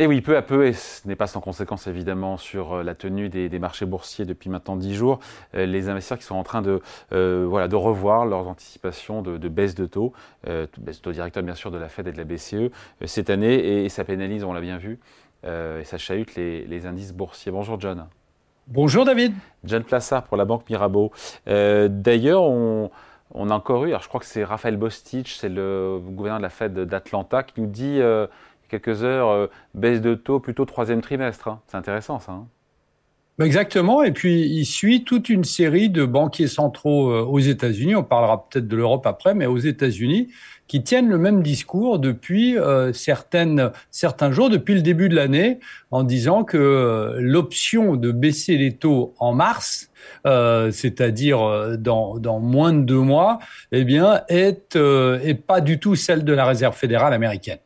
Et oui, peu à peu, et ce n'est pas sans conséquence évidemment sur euh, la tenue des, marchés boursiers depuis maintenant 10 jours, euh, les investisseurs qui sont en train de, euh, voilà, de revoir leurs anticipations de, baisse de taux, baisse de taux directeur bien sûr de la Fed et de la BCE cette année, et, ça pénalise, on l'a bien vu, et ça chahute les, indices boursiers. Bonjour John. Bonjour David. John Plassard pour la Banque Mirabeau. D'ailleurs, on, on, a encore eu, alors je crois que c'est Raphaël Bostich, c'est le gouverneur de la Fed d'Atlanta, qui nous dit quelques heures, euh, baisse de taux plutôt troisième trimestre. Hein. C'est intéressant ça. Hein. Exactement. Et puis, il suit toute une série de banquiers centraux euh, aux États-Unis. On parlera peut-être de l'Europe après, mais aux États-Unis, qui tiennent le même discours depuis euh, certains jours, depuis le début de l'année, en disant que l'option de baisser les taux en mars, c'est-à-dire dans, moins de deux mois, eh bien, est pas du tout celle de la Réserve fédérale américaine.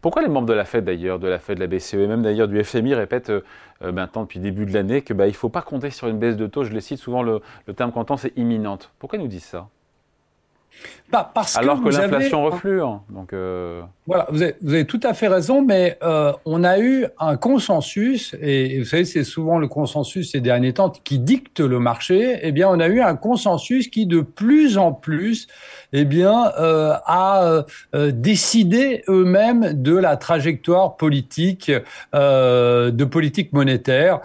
Pourquoi les membres de la Fed d'ailleurs, de la Fed, de la BCE et même d'ailleurs du FMI répètent euh, euh, maintenant depuis début de l'année que bah, il ne faut pas compter sur une baisse de taux. Je les cite souvent, le, le terme comptant c'est imminente. Pourquoi ils nous disent ça? Parce Alors que, l'inflation reflue. Hein. Donc, euh, Voilà, vous avez, vous avez, tout à fait raison, mais euh, on a eu un consensus, et vous savez, c'est souvent le consensus ces derniers temps qui dicte le marché. Eh bien, on a eu un consensus qui, de plus en plus, eh bien, euh, a décidé eux-mêmes de la trajectoire politique, de politique monétaire,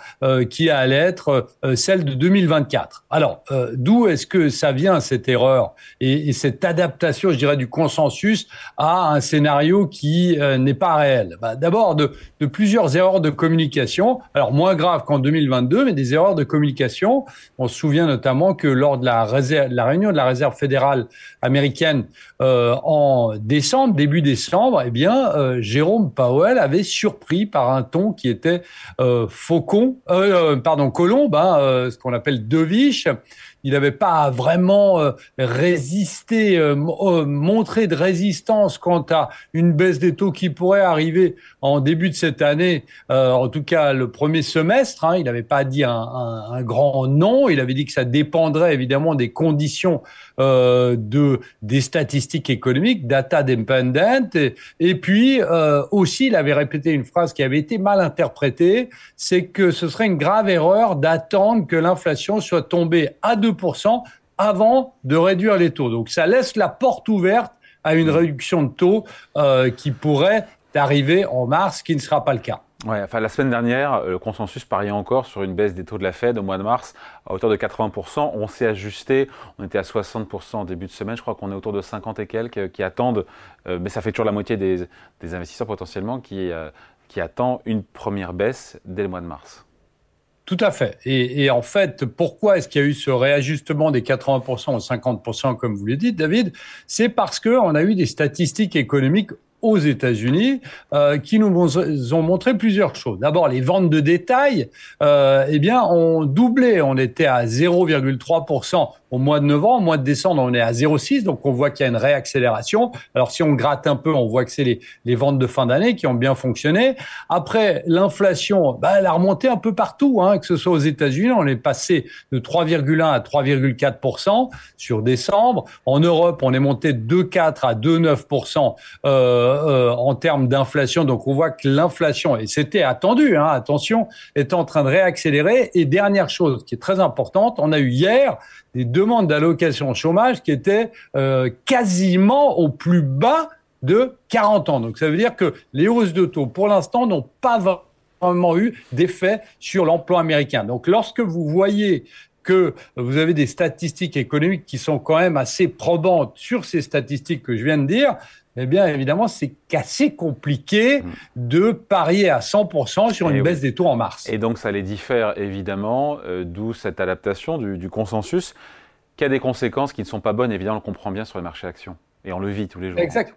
qui allait être celle de 2024. Alors, d'où est-ce que ça vient cette erreur? Et, et cette adaptation, je dirais, du consensus à un scénario qui euh, n'est pas réel. Bah, D'abord, de, plusieurs erreurs de communication, alors moins graves qu'en 2022, mais des erreurs de communication. On se souvient notamment que lors de la, réunion de la Réserve fédérale américaine euh, en décembre, début décembre, eh bien, euh, Jérôme Powell avait surpris par un ton qui était faucon, pardon, colombe, hein, ce qu'on appelle deviche il n'avait pas vraiment euh, résisté, euh, euh, montré de résistance quant à une baisse des taux qui pourrait arriver en début de cette année, en tout cas le premier semestre. Hein. il n'avait pas dit un, un, grand non, il avait dit que ça dépendrait évidemment des conditions de des statistiques économiques, data dependent, et, et puis aussi il avait répété une phrase qui avait été mal interprétée, c'est que ce serait une grave erreur d'attendre que l'inflation soit tombée à 2 avant de réduire les taux. Donc ça laisse la porte ouverte à une mmh. réduction de taux euh, qui pourrait arriver en mars, qui ne sera pas le cas. Ouais, enfin, la semaine dernière, euh, le consensus pariait encore sur une baisse des taux de la Fed au mois de mars à hauteur de 80%. On s'est ajusté, on était à 60% en début de semaine, je crois qu'on est autour de 50 et quelques euh, qui attendent, mais ça fait toujours la moitié des, investisseurs potentiellement qui, qui attendent une première baisse dès le mois de mars. Tout à fait. Et, en fait, pourquoi est-ce qu'il y a eu ce réajustement des 80% aux 50%, comme vous l'avez dit, David? C'est parce qu'on a eu des statistiques économiques aux États-Unis euh, qui nous ont montré plusieurs choses. D'abord, les ventes de détail, euh, eh bien, ont doublé. On était à 0,3% au mois de novembre. Au mois de décembre, on est à 0,6. Donc, on voit qu'il y a une réaccélération. Alors, si on gratte un peu, on voit que c'est les, les, ventes de fin d'année qui ont bien fonctionné. Après, l'inflation, bah, elle a remonté un peu partout, hein, que ce soit aux États-Unis. On est passé de 3,1 à 3,4% sur décembre. En Europe, on est monté de 2,4 à 2,9% euh, euh, en termes d'inflation. Donc on voit que l'inflation, et c'était attendu, hein, attention, est en train de réaccélérer. Et dernière chose qui est très importante, on a eu hier des demandes d'allocation chômage qui étaient euh, quasiment au plus bas de 40 ans. Donc ça veut dire que les hausses de taux, pour l'instant, n'ont pas vraiment eu d'effet sur l'emploi américain. Donc lorsque vous voyez que vous avez des statistiques économiques qui sont quand même assez probantes sur ces statistiques que je viens de dire, eh bien, évidemment, c'est assez compliqué de parier à 100% sur une eh baisse des taux en mars. Et donc, ça les diffère, évidemment, euh, d'où cette adaptation du, consensus, qui a des conséquences qui ne sont pas bonnes, évidemment, on le comprend bien sur les marchés actions. Et on le vit tous les jours. Exact.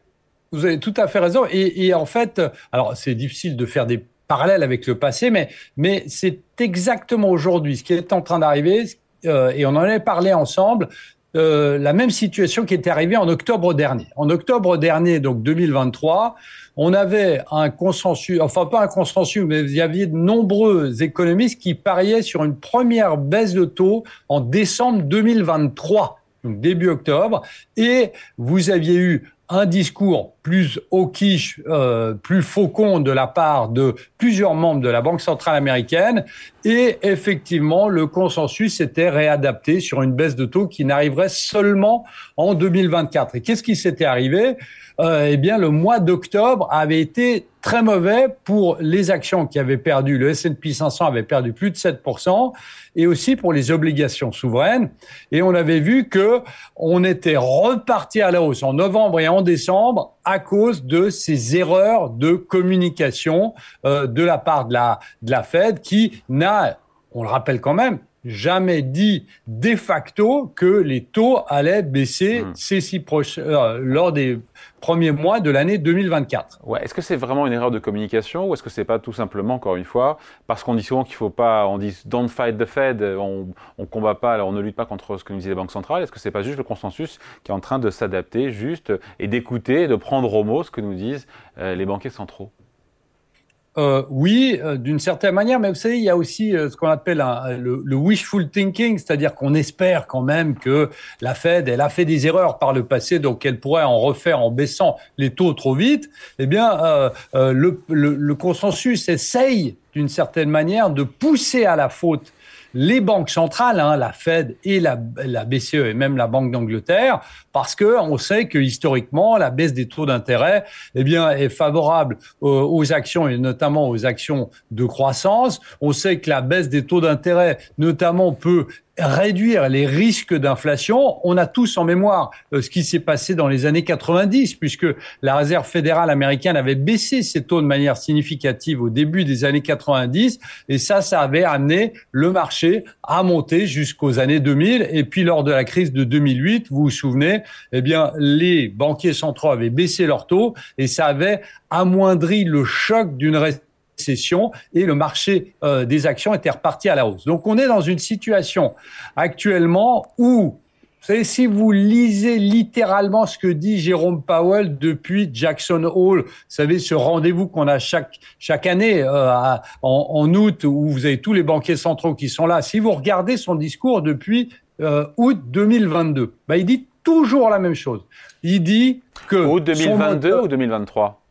Vous avez tout à fait raison. Et, en fait, alors, c'est difficile de faire des parallèles avec le passé, mais, mais c'est exactement aujourd'hui ce qui est en train d'arriver, euh, et on en avait parlé ensemble, euh, la même situation qui était arrivée en octobre dernier. En octobre dernier, donc 2023, on avait un consensus, enfin pas un consensus, mais il y avait de nombreux économistes qui pariaient sur une première baisse de taux en décembre 2023, donc début octobre, et vous aviez eu un discours plus hawkish, euh, plus faucon de la part de plusieurs membres de la Banque centrale américaine. Et effectivement, le consensus s'était réadapté sur une baisse de taux qui n'arriverait seulement en 2024. Et qu'est-ce qui s'était arrivé? Euh, Eh bien, le mois d'octobre avait été très mauvais pour les actions qui avaient perdu. Le S&P 500 avait perdu plus de 7% et aussi pour les obligations souveraines. Et on avait vu que on était reparti à la hausse en novembre et en décembre à cause de ces erreurs de communication euh, de la part de la, de la Fed qui n'a, on le rappelle quand même, jamais dit de facto que les taux allaient baisser hmm. ces six euh, lors des premiers mois de l'année 2024. Ouais, est-ce que c'est vraiment une erreur de communication ou est-ce que c'est pas tout simplement, encore une fois, parce qu'on dit souvent qu'il faut pas, on dit don't fight the Fed, on, on combat pas, alors on ne lutte pas contre ce que nous disent les banques centrales. Est-ce que c'est pas juste le consensus qui est en train de s'adapter, juste et d'écouter, de prendre au mot ce que nous disent euh, les banquiers centraux? Euh, oui, euh, d'une certaine manière, mais vous savez, il y a aussi euh, ce qu'on appelle le, wishful thinking, c'est-à-dire qu'on espère quand même que la Fed, elle a fait des erreurs par le passé, donc elle pourrait en refaire en baissant les taux trop vite. Eh bien, le, le consensus essaye d'une certaine manière de pousser à la faute les banques centrales, hein, la Fed et la, BCE et même la Banque d'Angleterre, parce que on sait que historiquement la baisse des taux d'intérêt, eh bien, est favorable aux, actions et notamment aux actions de croissance. On sait que la baisse des taux d'intérêt, notamment, peut réduire les risques d'inflation. On a tous en mémoire euh, ce qui s'est passé dans les années 90, puisque la Réserve fédérale américaine avait baissé ses taux de manière significative au début des années 90, et ça, ça avait amené le marché à monter jusqu'aux années 2000. Et puis lors de la crise de 2008, vous vous souvenez, eh bien, les banquiers centraux avaient baissé leurs taux, et ça avait amoindri le choc d'une session et le marché euh, des actions était reparti à la hausse. Donc on est dans une situation actuellement où vous savez, si vous lisez littéralement ce que dit Jérôme Powell depuis Jackson Hole, vous savez, ce rendez-vous qu'on a chaque, chaque année euh, en, août, où vous avez tous les banquiers centraux qui sont là, si vous regardez son discours depuis euh, août 2022, bah, il dit toujours la même chose. Il dit que... Août 2022 ou 2023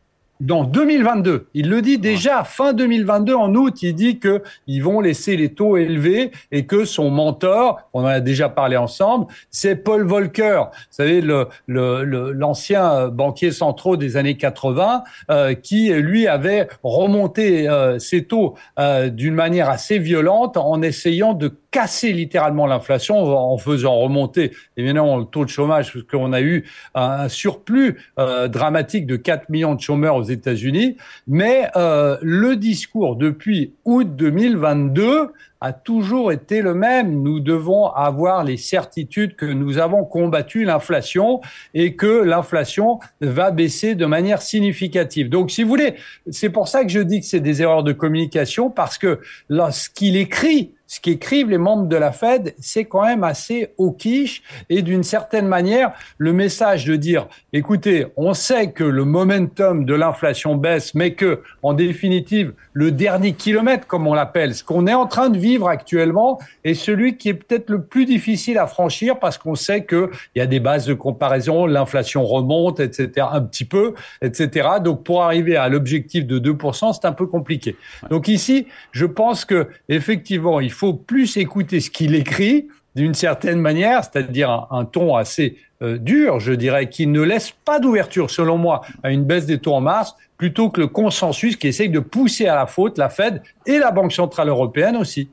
dans 2022. Il le dit déjà fin 2022 en août. Il dit que ils vont laisser les taux élevés et que son mentor, on en a déjà parlé ensemble, c'est Paul Volcker. Vous savez le l'ancien banquier central des années 80 euh, qui lui avait remonté euh, ses taux euh, d'une manière assez violente en essayant de casser littéralement l'inflation en faisant remonter évidemment le taux de chômage parce qu'on a eu un surplus euh, dramatique de 4 millions de chômeurs aux États-Unis. Mais euh, le discours depuis août 2022 a toujours été le même. Nous devons avoir les certitudes que nous avons combattu l'inflation et que l'inflation va baisser de manière significative. Donc, si vous voulez, c'est pour ça que je dis que c'est des erreurs de communication parce que lorsqu'il écrit ce qu'écrivent les membres de la Fed, c'est quand même assez au quiche et d'une certaine manière, le message de dire, écoutez, on sait que le momentum de l'inflation baisse, mais que, en définitive, le dernier kilomètre, comme on l'appelle, ce qu'on est en train de vivre actuellement, est celui qui est peut-être le plus difficile à franchir parce qu'on sait qu'il y a des bases de comparaison, l'inflation remonte, etc., un petit peu, etc. Donc, pour arriver à l'objectif de 2%, c'est un peu compliqué. Donc ici, je pense que, effectivement, il faut faut plus écouter ce qu'il écrit d'une certaine manière, c'est-à-dire un, ton assez euh, dur, je dirais, qui ne laisse pas d'ouverture, selon moi, à une baisse des taux en mars, plutôt que le consensus qui essaye de pousser à la faute la Fed et la Banque centrale européenne aussi.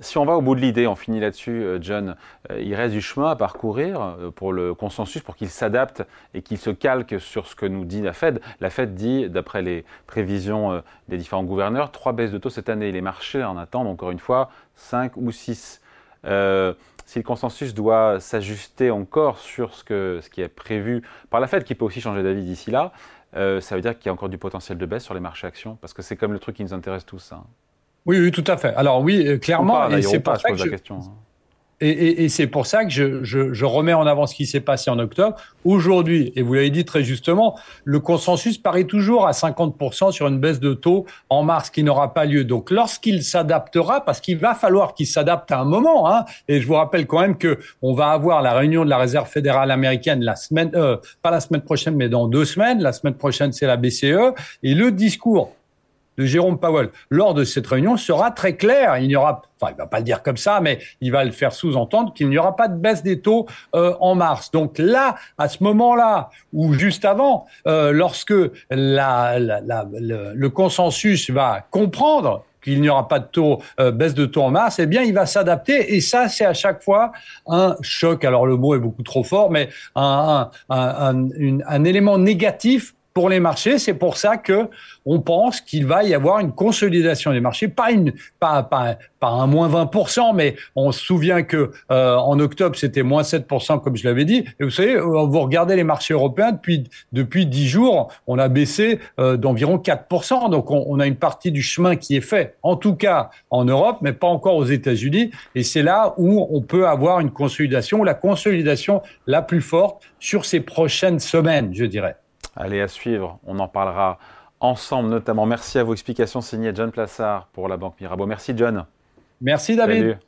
Si on va au bout de l'idée, on finit là-dessus, euh, John, euh, il reste du chemin à parcourir euh, pour le consensus, pour qu'il s'adapte et qu'il se calque sur ce que nous dit la Fed. La Fed dit, d'après les prévisions des différents gouverneurs, trois baisses de taux cette année. Les marchés en attendent encore une fois cinq ou six. si le consensus doit s'ajuster encore sur ce, qui est prévu par la Fed, qui peut aussi changer d'avis d'ici là, ça veut dire qu'il y a encore du potentiel de baisse sur les marchés actions, parce que c'est comme le truc qui nous intéresse tous. Hein. Oui, oui, tout à fait. Alors oui, clairement, et c'est pas, ça que je... la question. Et, c'est pour ça que je, remets en avant ce qui s'est passé en octobre. Aujourd'hui, et vous l'avez dit très justement, le consensus paraît toujours à 50% sur une baisse de taux en mars qui n'aura pas lieu. Donc lorsqu'il s'adaptera, parce qu'il va falloir qu'il s'adapte à un moment, hein, et je vous rappelle quand même que on va avoir la réunion de la Réserve fédérale américaine la semaine, euh, pas la semaine prochaine, mais dans deux semaines. La semaine prochaine, c'est la BCE. Et le discours de Jérôme Powell lors de cette réunion sera très clair. Il n'y aura, enfin, il va pas le dire comme ça, mais il va le faire sous-entendre qu'il n'y aura pas de baisse des taux euh, en mars. Donc là, à ce moment-là, ou juste avant, euh, lorsque la, le, consensus va comprendre qu'il n'y aura pas de taux, euh, baisse de taux en mars, eh bien, il va s'adapter. Et ça, c'est à chaque fois un choc. Alors, le mot est beaucoup trop fort, mais un, un, un, un élément négatif pour les marchés. C'est pour ça que on pense qu'il va y avoir une consolidation des marchés, pas une, pas, pas, pas un moins 20%, mais on se souvient que euh, en octobre c'était moins 7% comme je l'avais dit. Et vous savez, euh, vous regardez les marchés européens depuis depuis 10 jours, on a baissé euh, d'environ 4%. Donc on, on, a une partie du chemin qui est fait, en tout cas en Europe, mais pas encore aux États-Unis. Et c'est là où on peut avoir une consolidation, la consolidation la plus forte sur ces prochaines semaines, je dirais. Allez, à suivre, on en parlera ensemble notamment. Merci à vos explications signées John Plassard pour la Banque Mirabeau. Merci John. Merci David.